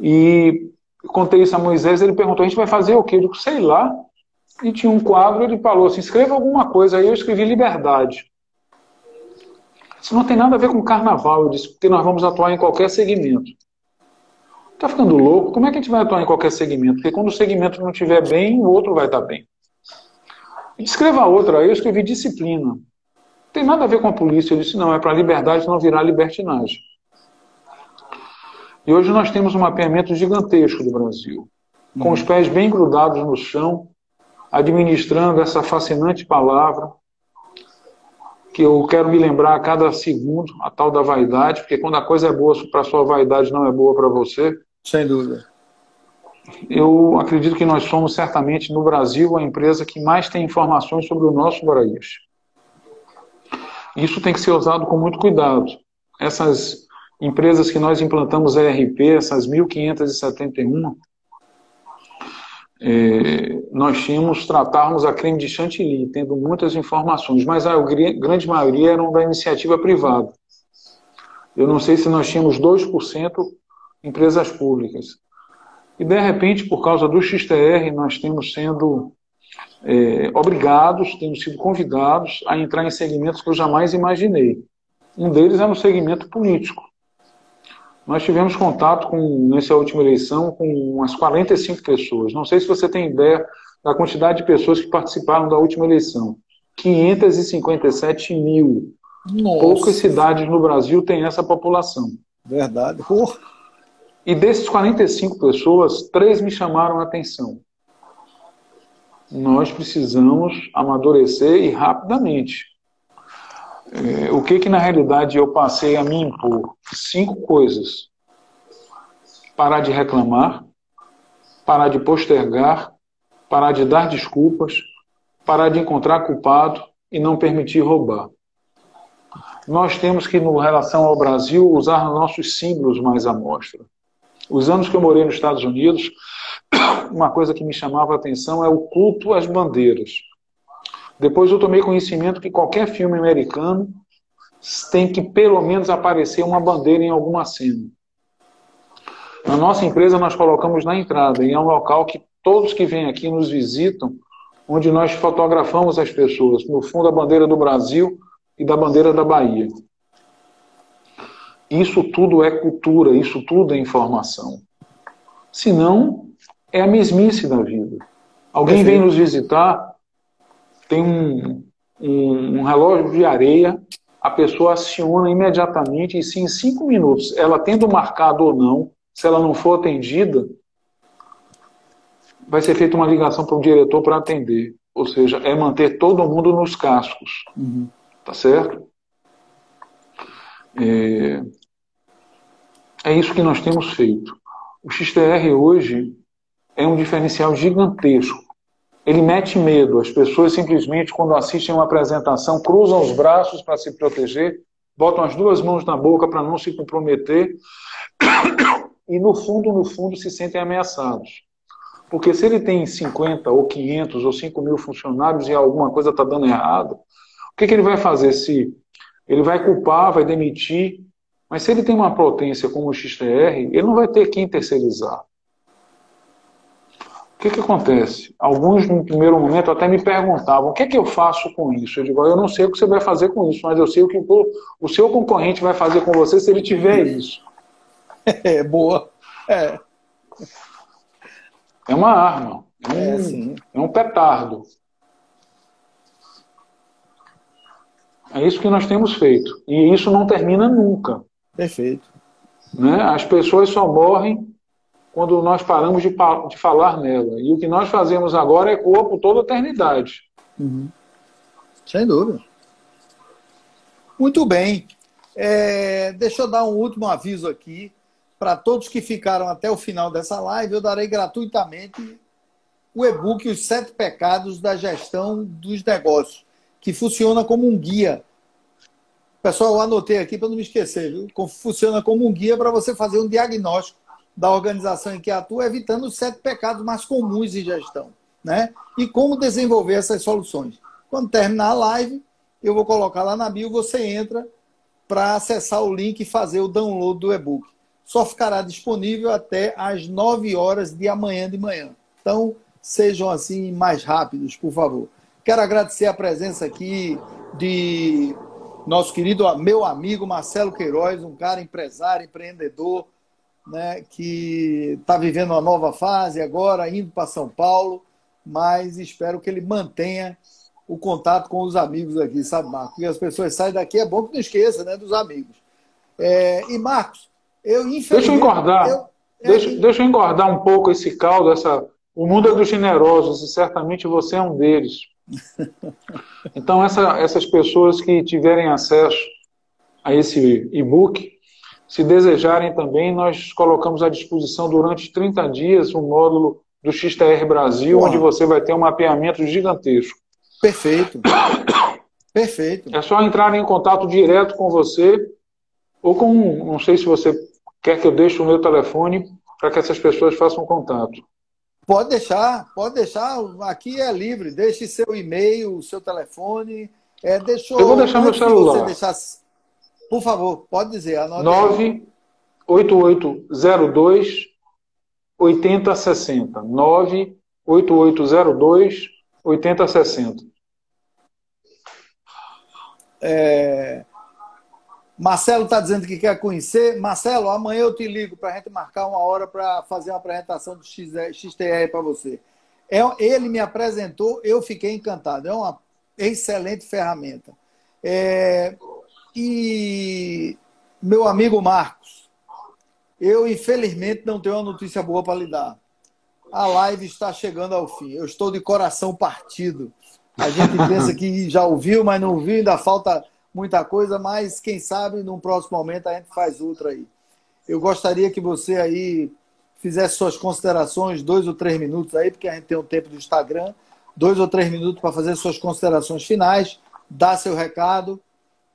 E contei isso a Moisés, ele perguntou: a gente vai fazer o quê? Eu digo: sei lá e tinha um quadro, ele falou assim, escreva alguma coisa. Aí eu escrevi liberdade. Isso não tem nada a ver com carnaval, eu disse, porque nós vamos atuar em qualquer segmento. Tá ficando louco? Como é que a gente vai atuar em qualquer segmento? Porque quando o segmento não estiver bem, o outro vai estar bem. Escreva outra. Aí eu escrevi disciplina. Não tem nada a ver com a polícia. Eu disse, não, é para a liberdade não virar libertinagem. E hoje nós temos um mapeamento gigantesco do Brasil, com os pés bem grudados no chão, administrando essa fascinante palavra, que eu quero me lembrar a cada segundo, a tal da vaidade, porque quando a coisa é boa para a sua vaidade, não é boa para você. Sem dúvida. Eu acredito que nós somos certamente no Brasil a empresa que mais tem informações sobre o nosso Paraíso. Isso tem que ser usado com muito cuidado. Essas empresas que nós implantamos ERP, essas 1.571, é, nós tínhamos, tratarmos a creme de chantilly, tendo muitas informações, mas a grande maioria eram da iniciativa privada. Eu não sei se nós tínhamos 2% empresas públicas. E, de repente, por causa do XTR, nós temos sendo é, obrigados, temos sido convidados a entrar em segmentos que eu jamais imaginei. Um deles é no segmento político. Nós tivemos contato com, nessa última eleição com umas 45 pessoas. Não sei se você tem ideia da quantidade de pessoas que participaram da última eleição. 557 mil. Nossa. Poucas cidades no Brasil têm essa população. Verdade. Porra. E desses 45 pessoas, três me chamaram a atenção. Nós precisamos amadurecer e rapidamente. É, o que que na realidade eu passei a me impor? Cinco coisas. Parar de reclamar, parar de postergar, parar de dar desculpas, parar de encontrar culpado e não permitir roubar. Nós temos que, em relação ao Brasil, usar nossos símbolos mais à mostra. Os anos que eu morei nos Estados Unidos, uma coisa que me chamava a atenção é o culto às bandeiras. Depois eu tomei conhecimento que qualquer filme americano tem que pelo menos aparecer uma bandeira em alguma cena. Na nossa empresa nós colocamos na entrada e é um local que todos que vêm aqui nos visitam, onde nós fotografamos as pessoas, no fundo a bandeira do Brasil e da bandeira da Bahia. Isso tudo é cultura, isso tudo é informação. Senão, é a mesmice da vida. Alguém vem nos visitar, tem um, um, um relógio de areia, a pessoa aciona imediatamente e se em cinco minutos, ela tendo marcado ou não, se ela não for atendida, vai ser feita uma ligação para o diretor para atender. Ou seja, é manter todo mundo nos cascos. Uhum. Tá certo? É, é isso que nós temos feito. O XTR hoje é um diferencial gigantesco. Ele mete medo. As pessoas simplesmente, quando assistem uma apresentação, cruzam os braços para se proteger, botam as duas mãos na boca para não se comprometer e, no fundo, no fundo, se sentem ameaçados. Porque se ele tem 50 ou 500 ou 5 mil funcionários e alguma coisa está dando errado, o que, que ele vai fazer? Se ele vai culpar, vai demitir, mas se ele tem uma potência como o XTR, ele não vai ter quem terceirizar. O que, que acontece? Alguns, no primeiro momento, até me perguntavam: o que, que eu faço com isso? Eu digo: eu não sei o que você vai fazer com isso, mas eu sei o que o seu concorrente vai fazer com você se ele tiver isso. É, boa. É. É uma arma. É um, é, é um petardo. É isso que nós temos feito. E isso não termina nunca. Perfeito. Né? As pessoas só morrem quando nós paramos de, de falar nela. E o que nós fazemos agora é corpo toda a eternidade. Uhum. Sem dúvida. Muito bem. É, deixa eu dar um último aviso aqui. Para todos que ficaram até o final dessa live, eu darei gratuitamente o e-book Os Sete Pecados da Gestão dos Negócios, que funciona como um guia. Pessoal, eu anotei aqui para não me esquecer, viu? Funciona como um guia para você fazer um diagnóstico da organização em que atua, evitando os sete pecados mais comuns de gestão. Né? E como desenvolver essas soluções. Quando terminar a live, eu vou colocar lá na bio, você entra para acessar o link e fazer o download do e-book. Só ficará disponível até às 9 horas de amanhã de manhã. Então, sejam assim mais rápidos, por favor. Quero agradecer a presença aqui de nosso querido meu amigo Marcelo Queiroz, um cara empresário, empreendedor, né, que está vivendo uma nova fase agora, indo para São Paulo, mas espero que ele mantenha o contato com os amigos aqui, sabe, Marcos? Porque as pessoas saem daqui, é bom que não esqueça, né, dos amigos. É, e, Marcos, eu infelizmente... Deixa eu engordar, eu, é, deixa, deixa eu engordar um pouco esse caldo, essa... o mundo é dos generosos, e certamente você é um deles. Então, essa, essas pessoas que tiverem acesso a esse e-book, se desejarem também, nós colocamos à disposição durante 30 dias um módulo do XTR Brasil, onde você vai ter um mapeamento gigantesco. Perfeito. Perfeito. É só entrar em contato direto com você, ou com, não sei se você quer que eu deixe o meu telefone para que essas pessoas façam contato. Pode deixar, pode deixar. Aqui é livre. Deixe seu e-mail, seu telefone. É, deixou, eu vou deixar meu celular. Você deixasse, por favor, pode dizer. 98802 8060. 98802 8060. É... Marcelo está dizendo que quer conhecer. Marcelo, amanhã eu te ligo para a gente marcar uma hora para fazer uma apresentação do XTR para você. É, ele me apresentou, eu fiquei encantado. É uma excelente ferramenta. É, E meu amigo Marcos, eu infelizmente não tenho uma notícia boa para lhe dar. A live está chegando ao fim. Eu estou de coração partido. A gente pensa que já ouviu, mas não ouviu, ainda falta muita coisa, mas quem sabe num próximo momento a gente faz outra aí. Eu gostaria que você aí fizesse suas considerações, dois ou três minutos aí, porque a gente tem um tempo do Instagram, dois ou três minutos para fazer suas considerações finais, dar seu recado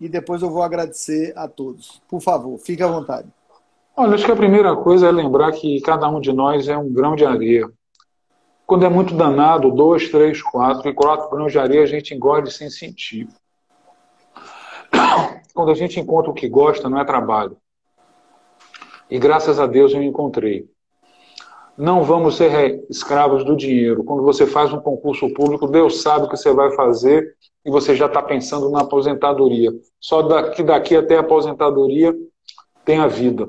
e depois eu vou agradecer a todos. Por favor, fique à vontade. Olha, acho que a primeira coisa é lembrar que cada um de nós é um grão de areia. Quando é muito danado, dois, três, quatro, e quatro grãos de areia a gente engole sem sentir. Quando a gente encontra o que gosta, não é trabalho. E graças a Deus eu encontrei. Não vamos ser escravos do dinheiro. Quando você faz um concurso público, Deus sabe o que você vai fazer e você já está pensando na aposentadoria. Só daqui, daqui até a aposentadoria tem a vida.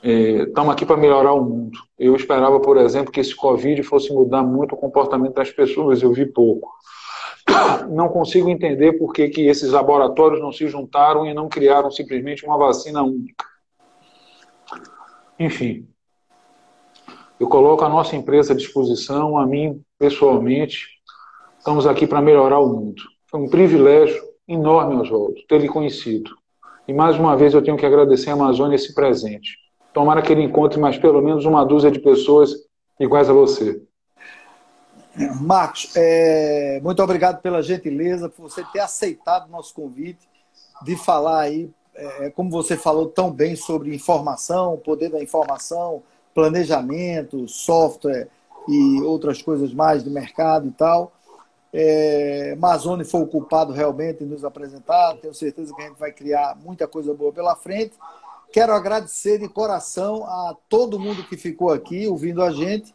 Estamos é, aqui para melhorar o mundo. Eu esperava, por exemplo, que esse Covid fosse mudar muito o comportamento das pessoas, eu vi pouco. Não consigo entender por que, que esses laboratórios não se juntaram e não criaram simplesmente uma vacina única. Enfim, eu coloco a nossa empresa à disposição, a mim pessoalmente. Estamos aqui para melhorar o mundo. Foi um privilégio enorme, Oswaldo, ter lhe conhecido. E mais uma vez eu tenho que agradecer a Amazônia esse presente. Tomara que ele encontre mais pelo menos uma dúzia de pessoas iguais a você. Marcos, é, muito obrigado pela gentileza, por você ter aceitado o nosso convite de falar aí, é, como você falou tão bem sobre informação, o poder da informação, planejamento, software e outras coisas mais do mercado e tal. É, Mazone foi o culpado realmente em nos apresentar. Tenho certeza que a gente vai criar muita coisa boa pela frente. Quero agradecer de coração a todo mundo que ficou aqui ouvindo a gente.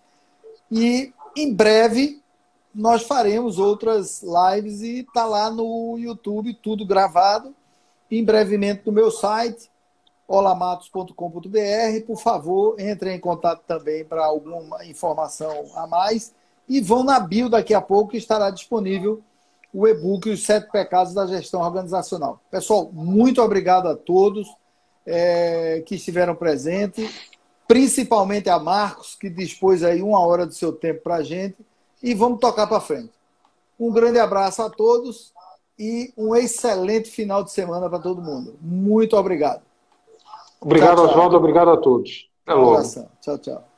E em breve nós faremos outras lives e está lá no YouTube tudo gravado. Em brevemente no meu site olamatos.com.br. Por favor, entrem em contato também para alguma informação a mais. E vão na bio daqui a pouco que estará disponível o e-book Os Sete Pecados da Gestão Organizacional. Pessoal, muito obrigado a todos é, que estiveram presentes, principalmente a Marcos, que dispôs aí uma hora do seu tempo para a gente. E vamos tocar para frente. Um grande abraço a todos e um excelente final de semana para todo mundo. Muito obrigado. Obrigado, Oswaldo. Obrigado a todos. Até logo. Tchau, tchau.